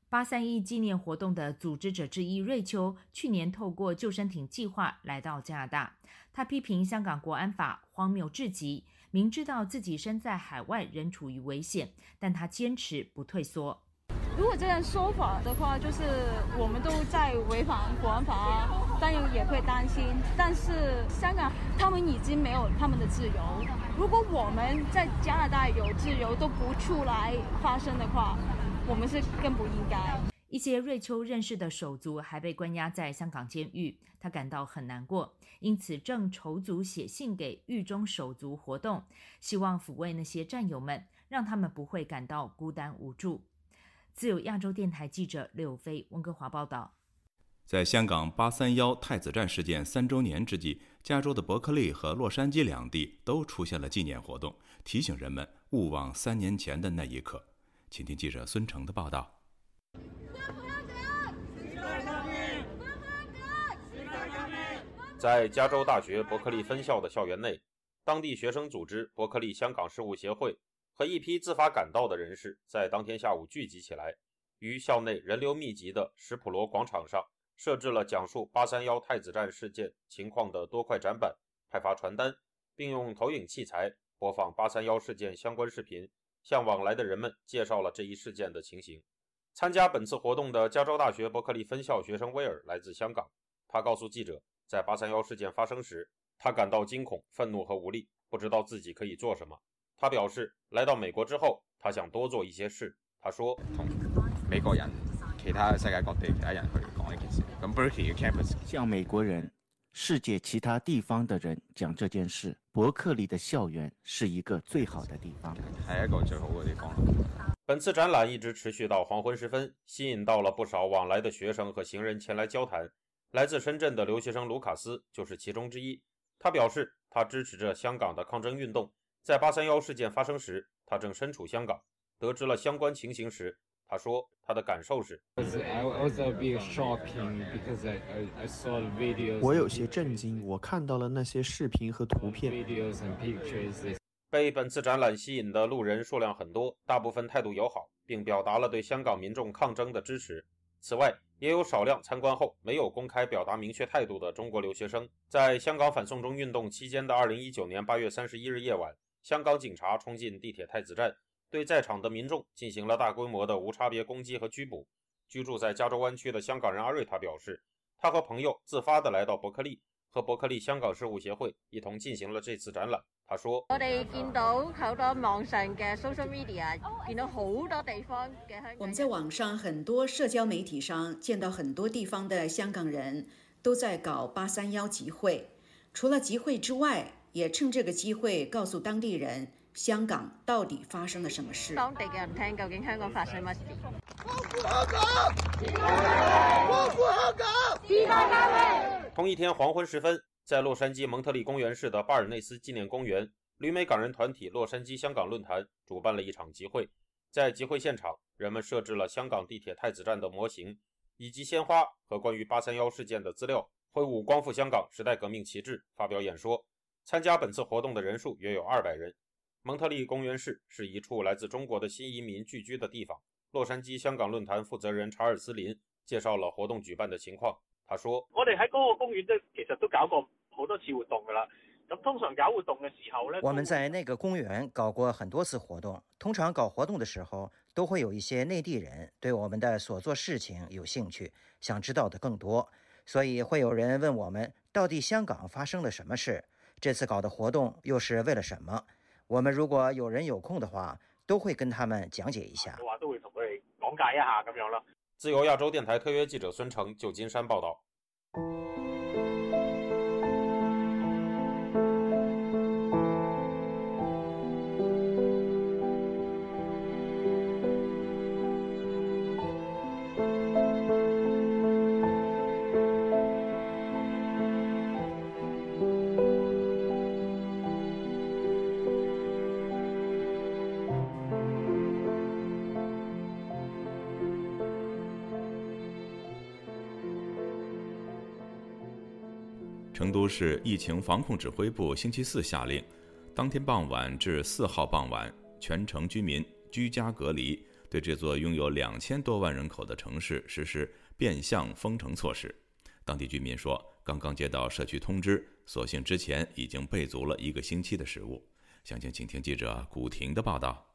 八三一纪念活动的组织者之一瑞秋，去年透过救生艇计划来到加拿大。他批评香港国安法荒谬至极，明知道自己身在海外仍处于危险，但他坚持不退缩。如果这样说法的话，就是我们都在违反国安法，当然也会担心。但是香港他们已经没有他们的自由，如果我们在加拿大有自由都不出来发声的话，我们是更不应该。一些瑞秋认识的手足还被关押在香港监狱，他感到很难过，因此正筹组写信给狱中手足活动，希望抚慰那些战友们，让他们不会感到孤单无助。自由亚洲电台记者柳飞，温哥华报道。在香港八三幺太子站事件三周年之际，加州的伯克利和洛杉矶两地都出现了纪念活动，提醒人们勿忘三年前的那一刻。请听记者孙成的报道。在加州大学伯克利分校的校园内，当地学生组织伯克利香港事务协会。和一批自发赶到的人士在当天下午聚集起来，于校内人流密集的史普罗广场上设置了讲述八三幺太子站事件情况的多块展板，派发传单，并用投影器材播放八三幺事件相关视频，向往来的人们介绍了这一事件的情形。参加本次活动的加州大学伯克利分校学生威尔来自香港，他告诉记者，在八三幺事件发生时，他感到惊恐、愤怒和无力，不知道自己可以做什么。他表示，来到美国之后，他想多做一些事。他说：“同美国人、其他世界各地其他人去讲一件事。咁 Berkeley 嘅 campus 向美国人、世界其他地方的人讲这件事。伯克利的校园是一个最好的地方，系一个最好嘅地方。”本次展览一直持续到黄昏时分，吸引到了不少往来的学生和行人前来交谈。来自深圳的留学生卢卡斯就是其中之一。他表示，他支持着香港的抗争运动。在八三幺事件发生时，他正身处香港。得知了相关情形时，他说他的感受是：我有些震惊，我看到了那些视频和图片。被本次展览吸引的路人数量很多，大部分态度友好，并表达了对香港民众抗争的支持。此外，也有少量参观后没有公开表达明确态度的中国留学生。在香港反送中运动期间的2019年8月31日夜晚，香港警察冲进地铁太子站，对在场的民众进行了大规模的无差别攻击和拘捕。居住在加州湾区的香港人阿瑞塔表示，他和朋友自发地来到伯克利，和伯克利香港事务协会一同进行了这次展览。他說：我哋見到好多網上嘅 social media，見到好多地方嘅香港。我們在網上很多社交媒體上見到很多地方的香港人都在搞八三幺集會，除了集會之外，也趁这个机会告诉当地人香港到底发生了什么事。當地嘅人聽究竟香港發生乜事？同一天黄昏时分，在洛杉矶蒙特利公园市的巴尔内斯纪念公园，旅美港人团体洛杉矶香港论坛主办了一场集会。在集会现场，人们设置了香港地铁太子站的模型，以及鲜花和关于八三幺事件的资料，挥舞光复香港时代革命旗帜，发表演說。參加本次活动的人数约有二百人。蒙特利公园市是一处来自中国的新移民聚居的地方。洛杉矶香港论坛负责人查尔斯林介绍了活动举办的情况。他說：我哋喺嗰個公園都其實都搞過好多次活動噶啦。咁通常搞活動嘅時候呢，我們在那個公園搞過很多次活動。通常搞活動的時候，都會有一些內地人對我們的所做事情有興趣，想知道的更多，所以會有人問我們到底香港發生了什麼事，這次搞的活动又是为了什么？我们如果有人有空的話，都會跟他們講解一下。話都會同佢哋講解一下咁樣咯。自由亞洲電台特約記者孫成，舊金山報道。市疫情防控指挥部星期四下令，当天傍晚至四号傍晚，全城居民居家隔离，对这座拥有两千多万人口的城市实施变相封城措施。当地居民说，刚刚接到社区通知，所幸之前已经备足了一个星期的食物。详情，请听记者古婷的报道。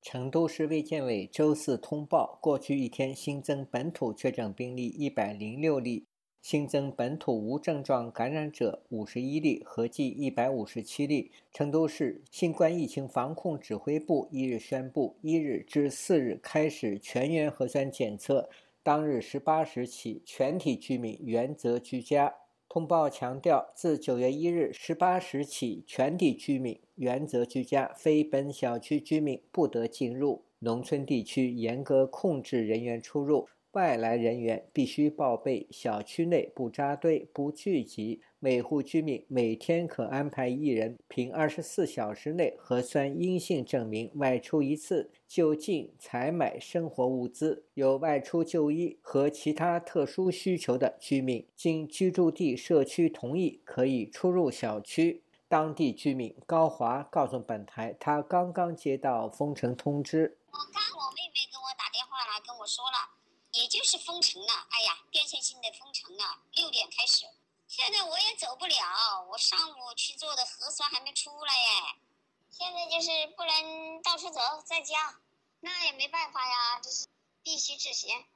成都市卫健委周四通报，过去一天新增本土确诊病例一百零六例。新增本土无症状感染者五十一例，合计一百五十七例。成都市新冠疫情防控指挥部一日宣布，一日至四日开始全员核酸检测。当日十八时起，全体居民原则居家。通报强调，自九月一日十八时起，全体居民原则居家，非本小区居民不得进入。农村地区严格控制人员出入。外来人员必须报备，小区内不扎堆、不聚集。每户居民每天可安排一人凭二十四小时内核酸阴性证明外出一次，就近采买生活物资。有外出就医和其他特殊需求的居民，经居住地社区同意，可以出入小区。当地居民高华告诉本台，他刚刚接到封城通知。我刚我妹妹给我打电话了跟我说了。也就是封城了，哎呀，变线性的封城了，六点开始。现在我也走不了，我上午去做的核酸还没出来耶。现在就是不能到处走，在家，那也没办法呀，就是必须执行。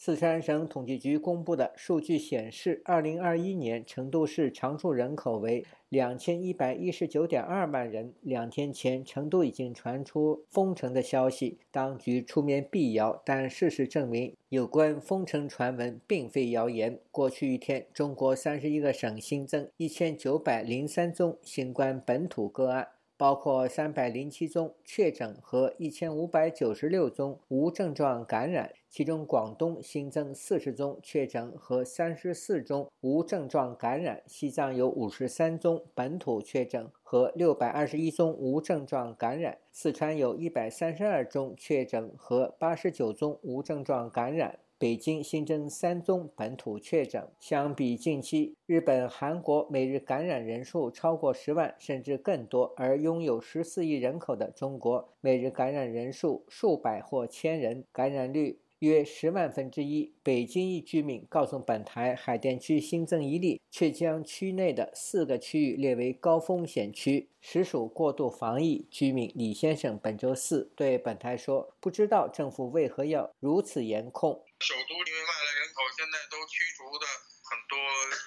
四川省统计局公布的数据显示，二零二一年成都市常住人口为两千一百一十九点二万人。两天前，成都已经传出封城的消息，当局出面辟谣，但事实证明，有关封城传闻并非谣言。过去一天，中国三十一个省新增一千九百零三宗新冠本土个案。包括三百零七宗确诊和一千五百九十六宗无症状感染，其中广东新增四十宗确诊和三十四宗无症状感染，西藏有五十三宗本土确诊和六百二十一宗无症状感染，四川有一百三十二宗确诊和八十九宗无症状感染。北京新增三宗本土确诊。相比近期，日本、韩国每日感染人数超过十万甚至更多，而拥有十四亿人口的中国，每日感染人数数百或千人，感染率。约十万分之一。北京一居民告诉本台，海淀区新增一例，却将区内的四个区域列为高风险区，实属过度防疫。居民李先生本周四对本台说：“不知道政府为何要如此严控。首都因为外来人口现在都驱逐的很多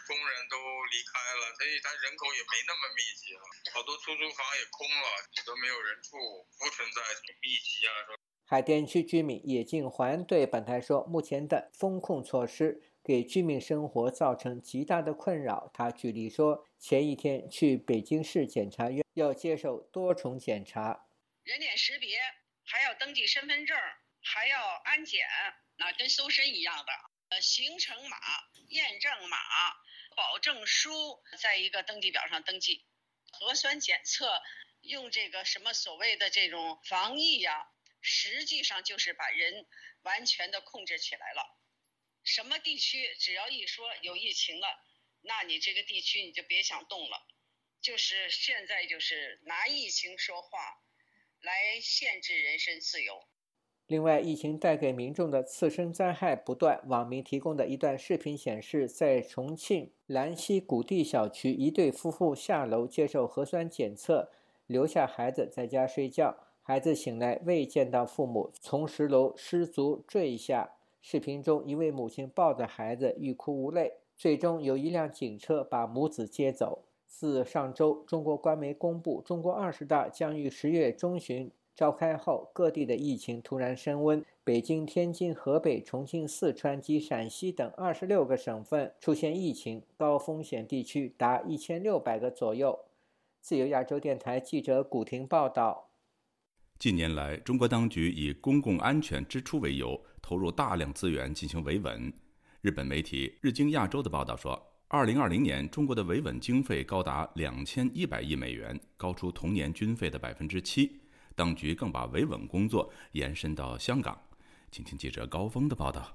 工人都离开了，所以它人口也没那么密集了，好多出租房也空了，也都没有人住，不存在什么密集啊。”海淀区居民叶静环对本台说：“目前的风控措施给居民生活造成极大的困扰。”他举例说：“前一天去北京市检察院要接受多重检查，人脸识别，还要登记身份证，还要安检，啊跟搜身一样的。呃，行程码、验证码、保证书，在一个登记表上登记。核酸检测用这个什么所谓的这种防疫呀？”实际上就是把人完全的控制起来了。什么地区只要一说有疫情了，那你这个地区你就别想动了。就是现在就是拿疫情说话，来限制人身自由。另外，疫情带给民众的次生灾害不断。网民提供的一段视频显示，在重庆兰溪谷地小区，一对夫妇下楼接受核酸检测，留下孩子在家睡觉。孩子醒来未见到父母，从十楼失足坠下。视频中，一位母亲抱着孩子欲哭无泪。最终，有一辆警车把母子接走。自上周中国官媒公布中国二十大将于十月中旬召开后，各地的疫情突然升温。北京、天津、河北、重庆、四川及陕西等二十六个省份出现疫情高风险地区达一千六百个左右。自由亚洲电台记者古婷报道。近年来，中国当局以公共安全支出为由，投入大量资源进行维稳。日本媒体《日经亚洲》的报道说，2020年中国的维稳经费高达2100亿美元，高出同年军费的百分之七。当局更把维稳工作延伸到香港。请听记者高峰的报道。《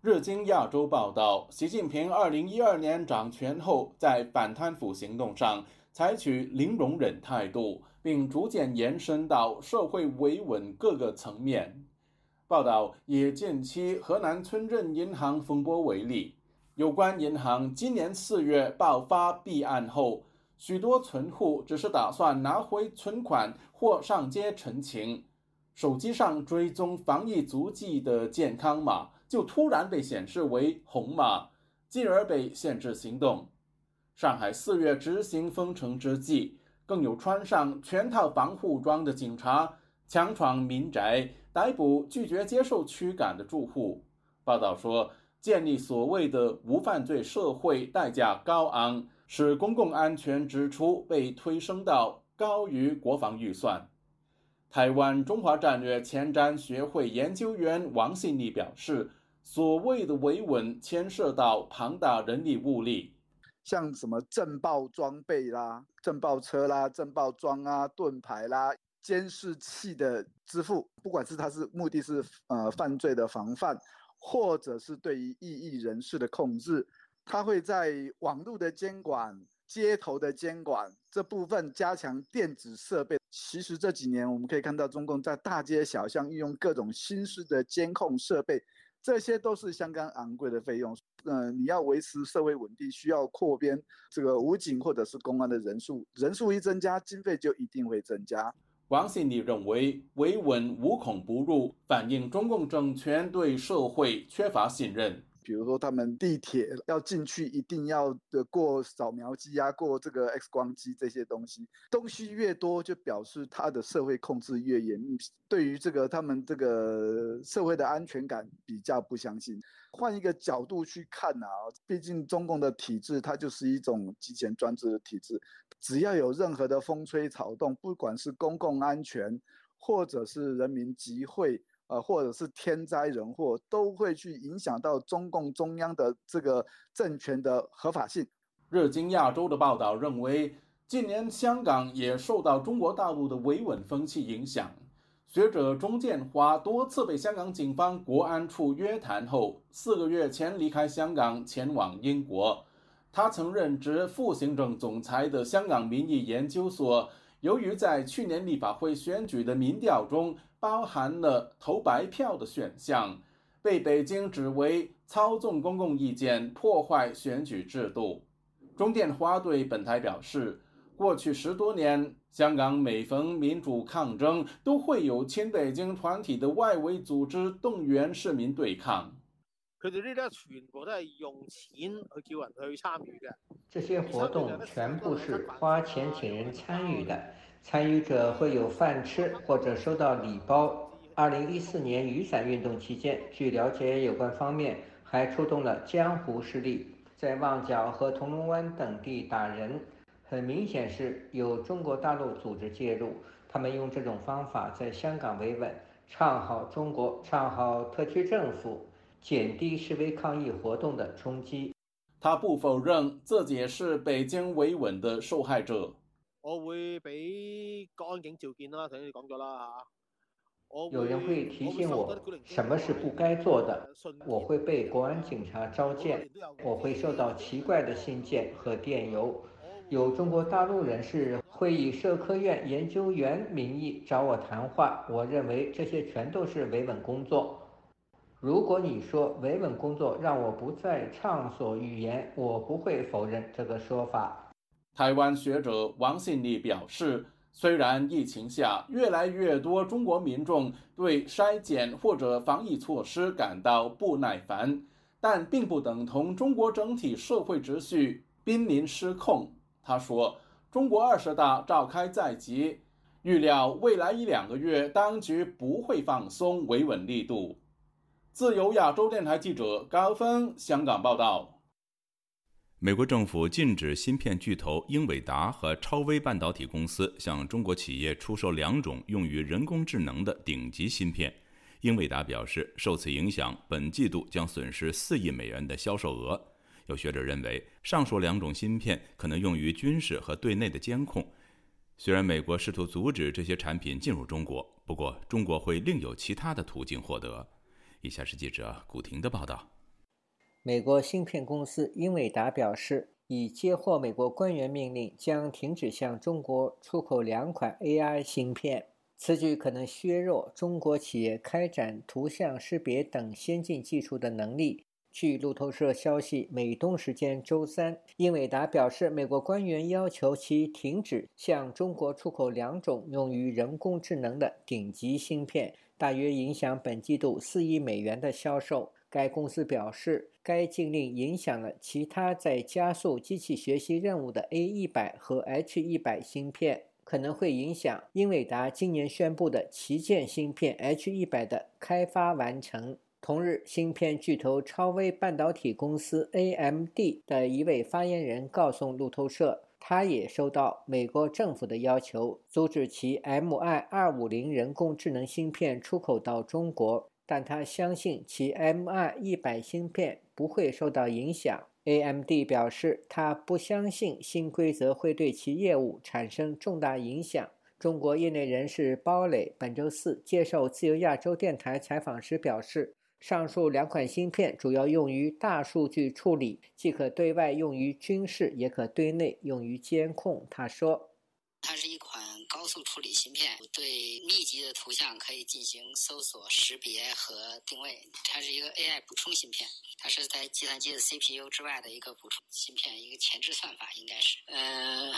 日经亚洲》报道，习近平二零一二年掌权后，在反贪腐行动上采取零容忍态度。并逐渐延伸到社会维稳各个层面。报道以近期河南村镇银行风波为例，有关银行今年四月爆发弊案后，许多存户只是打算拿回存款或上街陈情，手机上追踪防疫足迹的健康码就突然被显示为红码，进而被限制行动。上海四月执行封城之际。更有穿上全套防护装的警察强闯民宅，逮捕拒绝接受驱赶的住户。报道说，建立所谓的无犯罪社会代价高昂，使公共安全支出被推升到高于国防预算。台湾中华战略前瞻学会研究员王信利表示，所谓的维稳牵涉到庞大人力物力。像什么震爆装备啦、震爆车啦、震爆桩啊、盾牌啦、监视器的支付，不管是它是目的是呃犯罪的防范，或者是对于异议人士的控制，它会在网络的监管、街头的监管这部分加强电子设备。其实这几年我们可以看到，中共在大街小巷运用各种新式的监控设备。这些都是相当昂贵的费用。嗯，你要维持社会稳定，需要扩编这个武警或者是公安的人数，人数一增加，经费就一定会增加。王信礼认为，维稳无孔不入，反映中共政权对社会缺乏信任。比如说，他们地铁要进去，一定要的过扫描机啊，过这个 X 光机这些东西，东西越多，就表示他的社会控制越严密。对于这个他们这个社会的安全感比较不相信。换一个角度去看啊，毕竟中共的体制它就是一种集权专制的体制，只要有任何的风吹草动，不管是公共安全，或者是人民集会。呃，或者是天灾人祸，都会去影响到中共中央的这个政权的合法性。日经亚洲的报道认为，近年香港也受到中国大陆的维稳风气影响，学者钟建华多次被香港警方国安处约谈后，四个月前离开香港前往英国。他曾任职副行政总裁的香港民意研究所，由于在去年立法会选举的民调中包含了投白票的选项，被北京指为操纵公共意见、破坏选举制度。钟建华对本台表示，过去十多年，香港每逢民主抗争，都会有亲北京团体的外围组织动员市民对抗。佢哋呢啲全部都係用錢去叫人去參與嘅。这些活动全部是花钱请人参与的，参与者会有饭吃或者收到礼包。二零一四年雨伞运动期间，据了解，有关方面还出动了江湖势力，在旺角和铜锣湾等地打人。很明显是有中国大陆组织介入，他们用这种方法在香港维稳，唱好中国，唱好特区政府。减低示威抗议活动的冲击。他不否认自己是北京维稳的受害者。我會俾國安警召見啦，頭先你講咗啦嚇。有人会提醒我什么是不该做的，我会被国安警察召见，我会收到奇怪的信件和电邮。有中国大陆人士会以社科院研究员名义找我谈话，我认为这些全都是维稳工作。如果你说维稳工作让我不再畅所欲言，我不会否认这个说法。台湾学者王信立表示，虽然疫情下越来越多中国民众对筛检或者防疫措施感到不耐烦，但并不等同中国整体社会秩序濒临失控。他说，中国二十大召开在即，预料未来一两个月当局不会放松维稳力度。自由亚洲电台记者高峰香港报道：美国政府禁止芯片巨头英伟达和超微半导体公司向中国企业出售两种用于人工智能的顶级芯片。英伟达表示，受此影响，本季度将损失四亿美元的销售额。有学者认为，上述两种芯片可能用于军事和对内的监控。虽然美国试图阻止这些产品进入中国，不过中国会另有其他的途径获得。以下是记者古婷的报道。美国芯片公司英伟达表示，已接获美国官员命令，将停止向中国出口两款 AI 芯片。此举可能削弱中国企业开展图像识别等先进技术的能力。据路透社消息，美东时间周三，英伟达表示，美国官员要求其停止向中国出口两种用于人工智能的顶级芯片。大约影响本季度四亿美元的销售。该公司表示，该禁令影响了其他在加速机器学习任务的 A 一百和 H 一百芯片，可能会影响英伟达今年宣布的旗舰芯片 H 一百的开发完成。同日，芯片巨头超微半导体公司 AMD 的一位发言人告诉路透社。他也收到美国政府的要求，阻止其 MI 二五零人工智能芯片出口到中国，但他相信其 MI 一百芯片不会受到影响。AMD 表示，他不相信新规则会对其业务产生重大影响。中国业内人士包磊本周四接受自由亚洲电台采访时表示。上述两款芯片主要用于大数据处理，既可对外用于军事，也可对内用于监控。他说。它是一款高速处理芯片，对密集的图像可以进行搜索、识别和定位。它是一个 AI 补充芯片，它是在计算机的 CPU 之外的一个补充芯片，一个前置算法应该是。呃，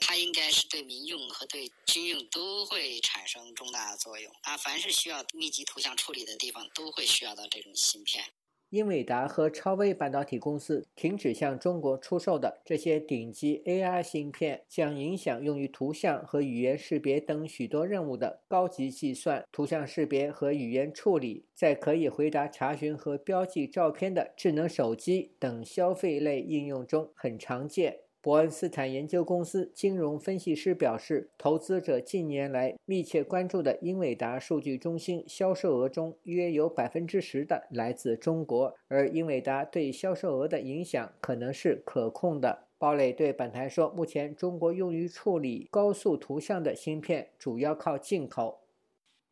它应该是对民用和对军用都会产生重大的作用。啊，凡是需要密集图像处理的地方，都会需要到这种芯片。英伟达和超威半导体公司停止向中国出售的这些顶级 AI 芯片，将影响用于图像和语言识别等许多任务的高级计算、图像识别和语言处理，在可以回答查询和标记照片的智能手机等消费类应用中很常见。伯恩斯坦研究公司金融分析师表示，投资者近年来密切关注的英伟达数据中心销售额中，约有百分之十的来自中国，而英伟达对销售额的影响可能是可控的。鲍磊对本台说，目前中国用于处理高速图像的芯片主要靠进口。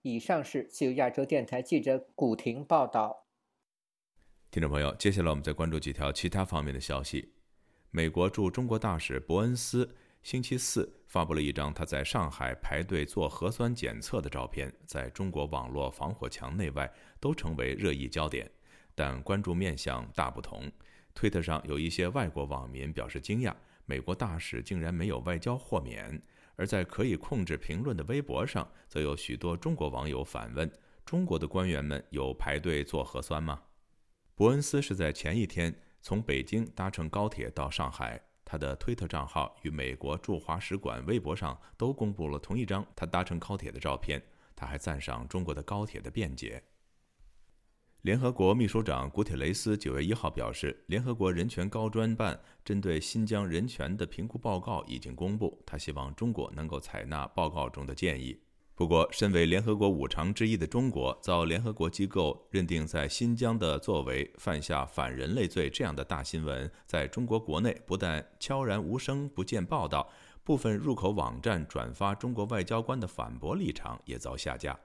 以上是自由亚洲电台记者古婷报道。听众朋友，接下来我们再关注几条其他方面的消息。美国驻中国大使伯恩斯星期四发布了一张他在上海排队做核酸检测的照片，在中国网络防火墙内外都成为热议焦点，但关注面向大不同。推特上有一些外国网民表示惊讶，美国大使竟然没有外交豁免；而在可以控制评论的微博上，则有许多中国网友反问：中国的官员们有排队做核酸吗？伯恩斯是在前一天从北京搭乘高铁到上海，他的推特账号与美国驻华使馆微博上都公布了同一张他搭乘高铁的照片。他还赞赏中国的高铁的便捷。联合国秘书长古铁雷斯九月一号表示，联合国人权高专办针对新疆人权的评估报告已经公布，他希望中国能够采纳报告中的建议。不过，身为联合国五常之一的中国，遭联合国机构认定在新疆的作为犯下反人类罪这样的大新闻，在中国国内不但悄然无声、不见报道，部分入口网站转发中国外交官的反驳立场也遭下架。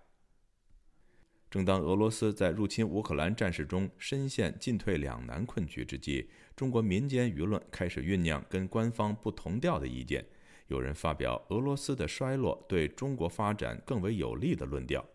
正当俄罗斯在入侵乌克兰战事中深陷进退两难困局之际，中国民间舆论开始酝酿跟官方不同调的意见。有人发表俄罗斯的衰落对中国发展更为有利的论调。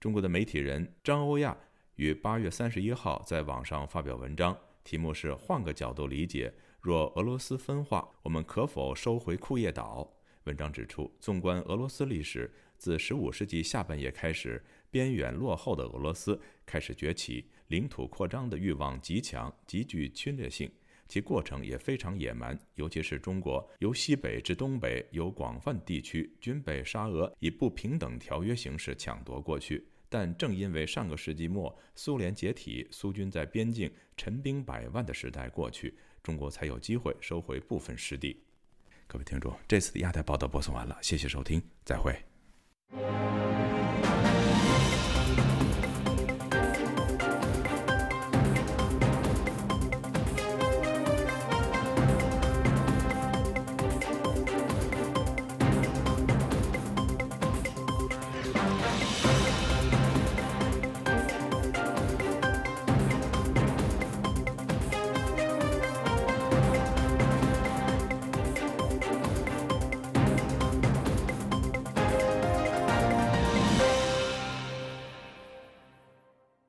中国的媒体人张欧亚于八月三十一号在网上发表文章，题目是“换个角度理解，若俄罗斯分化，我们可否收回库页岛？”文章指出，纵观俄罗斯历史，自十五世纪下半叶开始。边远落后的俄罗斯开始崛起，领土扩张的欲望极强，极具侵略性，其过程也非常野蛮。尤其是中国由西北至东北有广泛地区均被沙俄以不平等条约形式抢夺过去。但正因为上个世纪末苏联解体，苏军在边境陈兵百万的时代过去，中国才有机会收回部分失地。各位听众，这次的亚太报道播送完了，谢谢收听，再会。